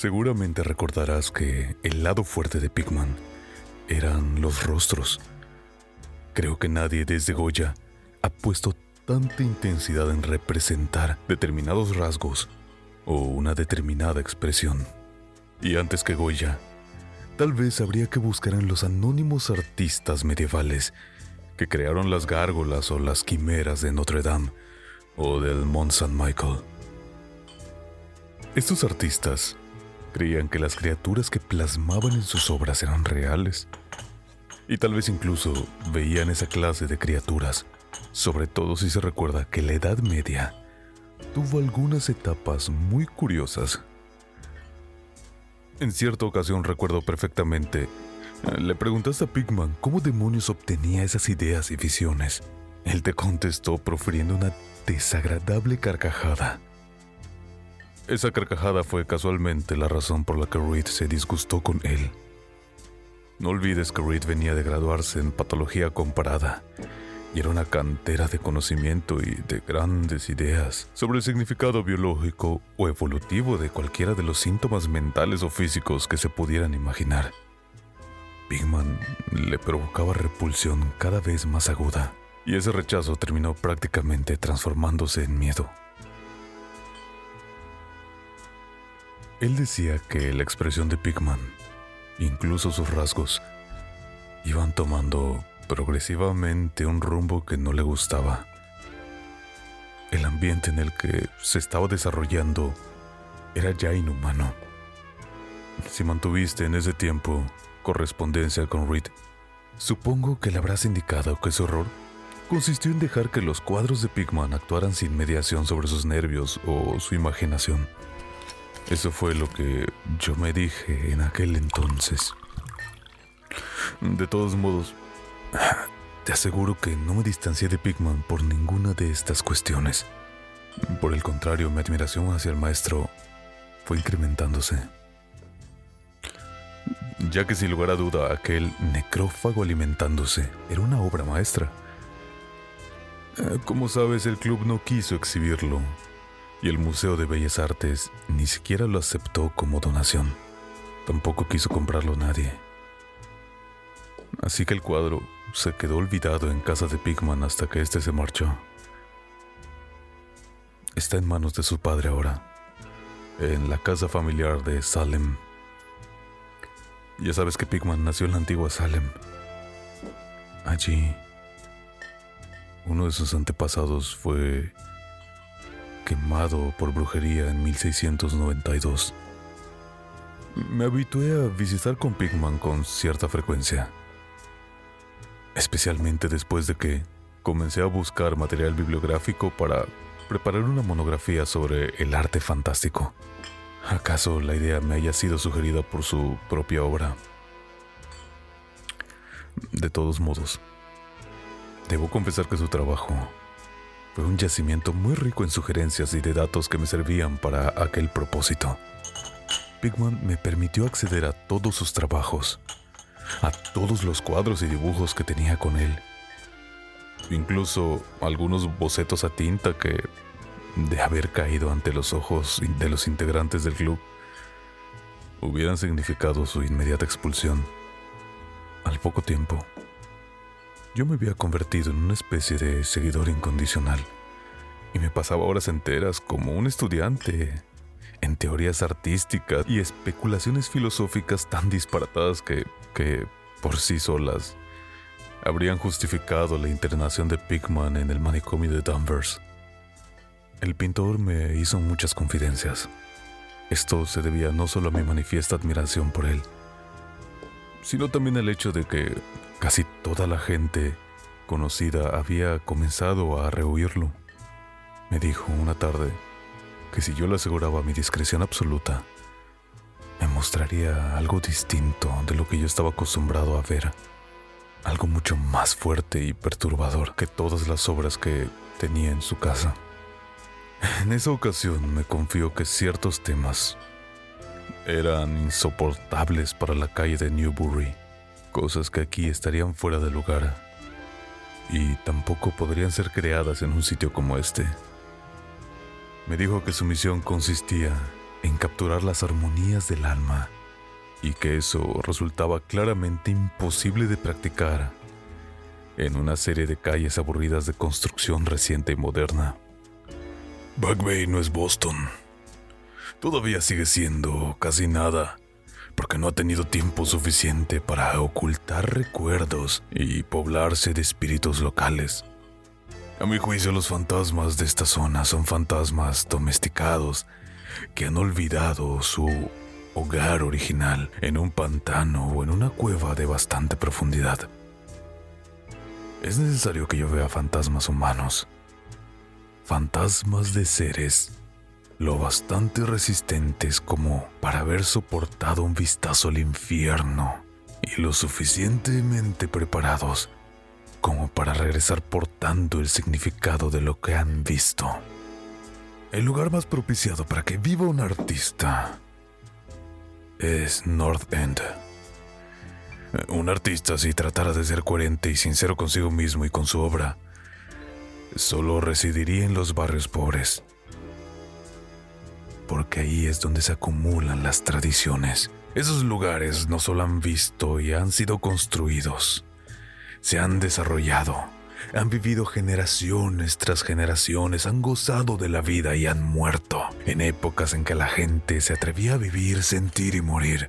Seguramente recordarás que el lado fuerte de Pigman eran los rostros. Creo que nadie desde Goya ha puesto tanta intensidad en representar determinados rasgos o una determinada expresión. Y antes que Goya, tal vez habría que buscar en los anónimos artistas medievales que crearon las gárgolas o las quimeras de Notre Dame o del Mont Saint Michael. Estos artistas creían que las criaturas que plasmaban en sus obras eran reales. Y tal vez incluso veían esa clase de criaturas, sobre todo si se recuerda que la Edad Media tuvo algunas etapas muy curiosas. En cierta ocasión recuerdo perfectamente, le preguntaste a Pigman cómo demonios obtenía esas ideas y visiones. Él te contestó profiriendo una desagradable carcajada. Esa carcajada fue casualmente la razón por la que Reed se disgustó con él. No olvides que Reed venía de graduarse en patología comparada y era una cantera de conocimiento y de grandes ideas sobre el significado biológico o evolutivo de cualquiera de los síntomas mentales o físicos que se pudieran imaginar. Pigman le provocaba repulsión cada vez más aguda y ese rechazo terminó prácticamente transformándose en miedo. Él decía que la expresión de Pigman, incluso sus rasgos, iban tomando progresivamente un rumbo que no le gustaba. El ambiente en el que se estaba desarrollando era ya inhumano. Si mantuviste en ese tiempo correspondencia con Reed, supongo que le habrás indicado que su error consistió en dejar que los cuadros de Pigman actuaran sin mediación sobre sus nervios o su imaginación. Eso fue lo que yo me dije en aquel entonces. De todos modos, te aseguro que no me distancié de Pigman por ninguna de estas cuestiones. Por el contrario, mi admiración hacia el maestro fue incrementándose. Ya que sin lugar a duda aquel necrófago alimentándose era una obra maestra. Como sabes, el club no quiso exhibirlo y el Museo de Bellas Artes ni siquiera lo aceptó como donación. Tampoco quiso comprarlo nadie. Así que el cuadro se quedó olvidado en casa de Pigman hasta que éste se marchó. Está en manos de su padre ahora, en la casa familiar de Salem. Ya sabes que Pigman nació en la antigua Salem. Allí, uno de sus antepasados fue quemado por brujería en 1692. Me habitué a visitar con Pigman con cierta frecuencia, especialmente después de que comencé a buscar material bibliográfico para preparar una monografía sobre el arte fantástico. ¿Acaso la idea me haya sido sugerida por su propia obra? De todos modos, debo confesar que su trabajo un yacimiento muy rico en sugerencias y de datos que me servían para aquel propósito. Pigman me permitió acceder a todos sus trabajos, a todos los cuadros y dibujos que tenía con él, incluso algunos bocetos a tinta que, de haber caído ante los ojos de los integrantes del club, hubieran significado su inmediata expulsión. Al poco tiempo, yo me había convertido en una especie de seguidor incondicional y me pasaba horas enteras como un estudiante en teorías artísticas y especulaciones filosóficas tan disparatadas que, que por sí solas habrían justificado la internación de Pigman en el manicomio de Danvers. El pintor me hizo muchas confidencias. Esto se debía no solo a mi manifiesta admiración por él, sino también al hecho de que Casi toda la gente conocida había comenzado a rehuirlo. Me dijo una tarde que si yo le aseguraba mi discreción absoluta, me mostraría algo distinto de lo que yo estaba acostumbrado a ver. Algo mucho más fuerte y perturbador que todas las obras que tenía en su casa. En esa ocasión me confió que ciertos temas eran insoportables para la calle de Newbury, cosas que aquí estarían fuera de lugar y tampoco podrían ser creadas en un sitio como este. Me dijo que su misión consistía en capturar las armonías del alma y que eso resultaba claramente imposible de practicar en una serie de calles aburridas de construcción reciente y moderna. Back Bay no es Boston. Todavía sigue siendo casi nada, porque no ha tenido tiempo suficiente para ocultar recuerdos y poblarse de espíritus locales. A mi juicio los fantasmas de esta zona son fantasmas domesticados que han olvidado su hogar original en un pantano o en una cueva de bastante profundidad. Es necesario que yo vea fantasmas humanos, fantasmas de seres lo bastante resistentes como para haber soportado un vistazo al infierno y lo suficientemente preparados como para regresar portando el significado de lo que han visto. El lugar más propiciado para que viva un artista es North End. Un artista, si tratara de ser coherente y sincero consigo mismo y con su obra, solo residiría en los barrios pobres. Porque ahí es donde se acumulan las tradiciones. Esos lugares no solo han visto y han sido construidos, se han desarrollado han vivido generaciones tras generaciones, han gozado de la vida y han muerto, en épocas en que la gente se atrevía a vivir, sentir y morir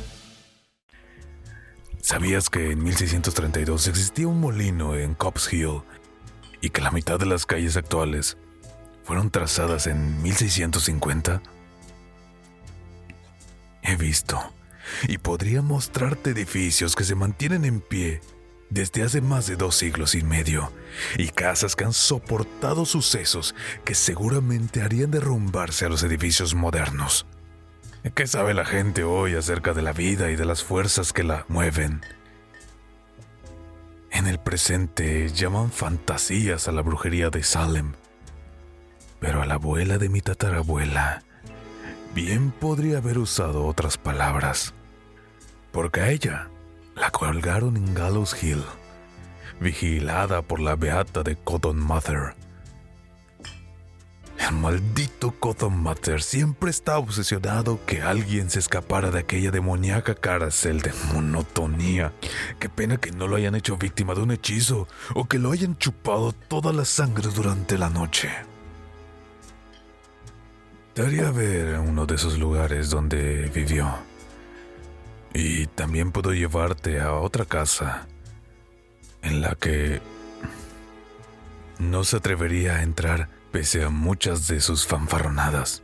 ¿Sabías que en 1632 existía un molino en Cops Hill y que la mitad de las calles actuales fueron trazadas en 1650? He visto y podría mostrarte edificios que se mantienen en pie desde hace más de dos siglos y medio y casas que han soportado sucesos que seguramente harían derrumbarse a los edificios modernos. ¿Qué sabe la gente hoy acerca de la vida y de las fuerzas que la mueven? En el presente llaman fantasías a la brujería de Salem, pero a la abuela de mi tatarabuela bien podría haber usado otras palabras, porque a ella la colgaron en Gallows Hill, vigilada por la beata de Cotton Mother el maldito Cotton Matter siempre está obsesionado que alguien se escapara de aquella demoníaca cárcel de monotonía. Qué pena que no lo hayan hecho víctima de un hechizo o que lo hayan chupado toda la sangre durante la noche. Te haría ver uno de esos lugares donde vivió. Y también puedo llevarte a otra casa en la que no se atrevería a entrar pese a muchas de sus fanfarronadas.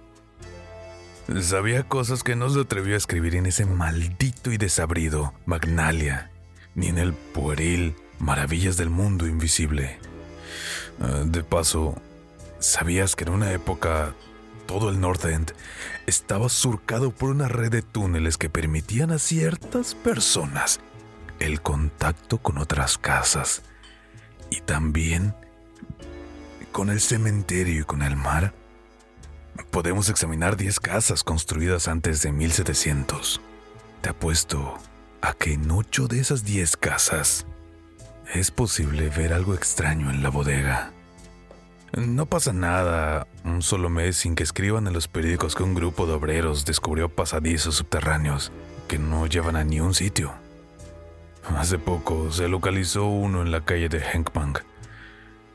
Sabía cosas que no se atrevió a escribir en ese maldito y desabrido Magnalia, ni en el pueril Maravillas del Mundo Invisible. Ah, de paso, ¿sabías que en una época todo el North End estaba surcado por una red de túneles que permitían a ciertas personas el contacto con otras casas y también con el cementerio y con el mar. Podemos examinar 10 casas construidas antes de 1700. Te apuesto a que en 8 de esas 10 casas es posible ver algo extraño en la bodega. No pasa nada un solo mes sin que escriban en los periódicos que un grupo de obreros descubrió pasadizos subterráneos que no llevan a ni un sitio. Hace poco se localizó uno en la calle de Henkman.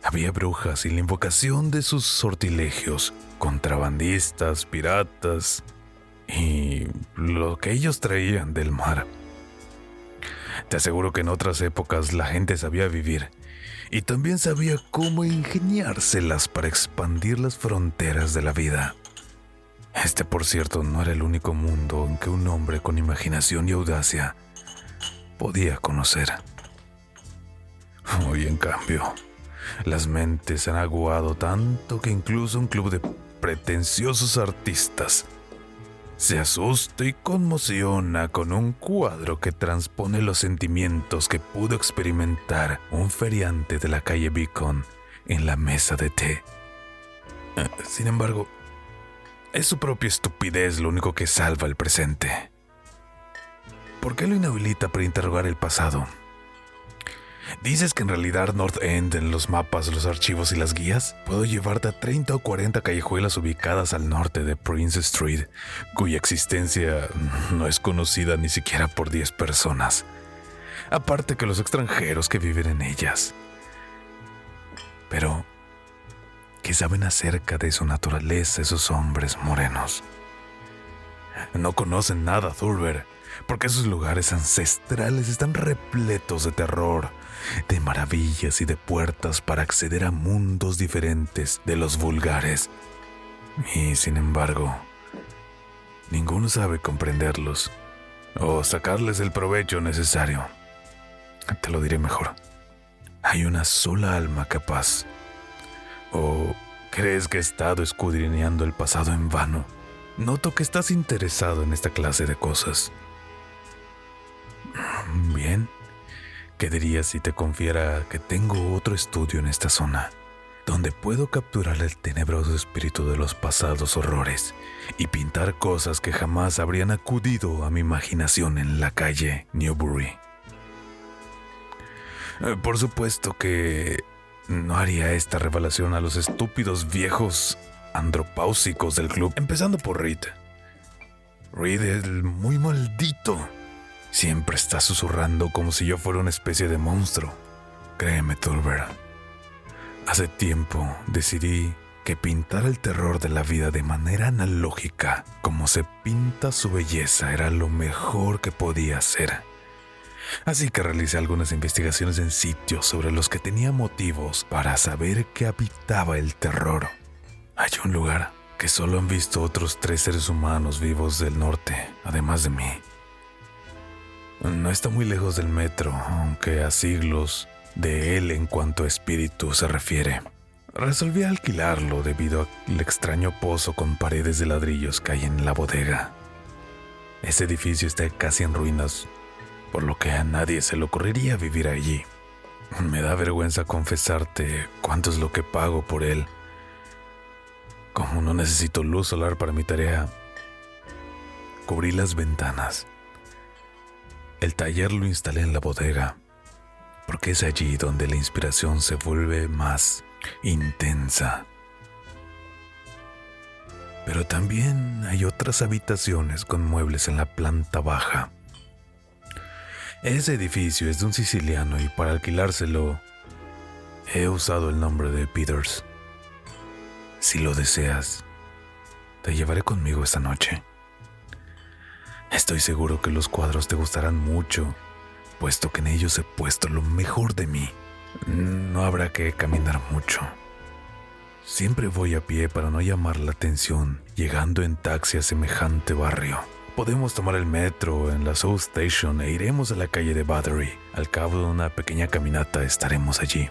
Había brujas y la invocación de sus sortilegios, contrabandistas, piratas y lo que ellos traían del mar. Te aseguro que en otras épocas la gente sabía vivir y también sabía cómo ingeniárselas para expandir las fronteras de la vida. Este, por cierto, no era el único mundo en que un hombre con imaginación y audacia podía conocer. Hoy, en cambio, las mentes han aguado tanto que incluso un club de pretenciosos artistas se asusta y conmociona con un cuadro que transpone los sentimientos que pudo experimentar un feriante de la calle Beacon en la mesa de té. Sin embargo, es su propia estupidez lo único que salva el presente. ¿Por qué lo inhabilita para interrogar el pasado? ¿Dices que en realidad North End en los mapas, los archivos y las guías puedo llevarte a 30 o 40 callejuelas ubicadas al norte de Prince Street, cuya existencia no es conocida ni siquiera por 10 personas, aparte que los extranjeros que viven en ellas? Pero, ¿qué saben acerca de su naturaleza esos hombres morenos? No conocen nada, Thurber, porque esos lugares ancestrales están repletos de terror, de maravillas y de puertas para acceder a mundos diferentes de los vulgares. Y sin embargo, ninguno sabe comprenderlos o sacarles el provecho necesario. Te lo diré mejor. Hay una sola alma capaz. ¿O crees que he estado escudriñando el pasado en vano? Noto que estás interesado en esta clase de cosas. Bien. ¿Qué dirías si te confiera que tengo otro estudio en esta zona, donde puedo capturar el tenebroso espíritu de los pasados horrores y pintar cosas que jamás habrían acudido a mi imaginación en la calle Newbury? Eh, por supuesto que no haría esta revelación a los estúpidos viejos andropáusicos del club, empezando por Reed. Reed el muy maldito Siempre está susurrando como si yo fuera una especie de monstruo. Créeme, Turber. Hace tiempo decidí que pintar el terror de la vida de manera analógica, como se pinta su belleza, era lo mejor que podía hacer. Así que realicé algunas investigaciones en sitios sobre los que tenía motivos para saber que habitaba el terror. Hay un lugar que solo han visto otros tres seres humanos vivos del norte, además de mí. No está muy lejos del metro, aunque a siglos de él en cuanto a espíritu se refiere. Resolví alquilarlo debido al extraño pozo con paredes de ladrillos que hay en la bodega. Ese edificio está casi en ruinas, por lo que a nadie se le ocurriría vivir allí. Me da vergüenza confesarte cuánto es lo que pago por él. Como no necesito luz solar para mi tarea, cubrí las ventanas el taller lo instalé en la bodega, porque es allí donde la inspiración se vuelve más intensa. Pero también hay otras habitaciones con muebles en la planta baja. Ese edificio es de un siciliano y para alquilárselo he usado el nombre de Peters. Si lo deseas, te llevaré conmigo esta noche. Estoy seguro que los cuadros te gustarán mucho, puesto que en ellos he puesto lo mejor de mí. No habrá que caminar mucho. Siempre voy a pie para no llamar la atención, llegando en taxi a semejante barrio. Podemos tomar el metro en la South Station e iremos a la calle de Battery. Al cabo de una pequeña caminata estaremos allí.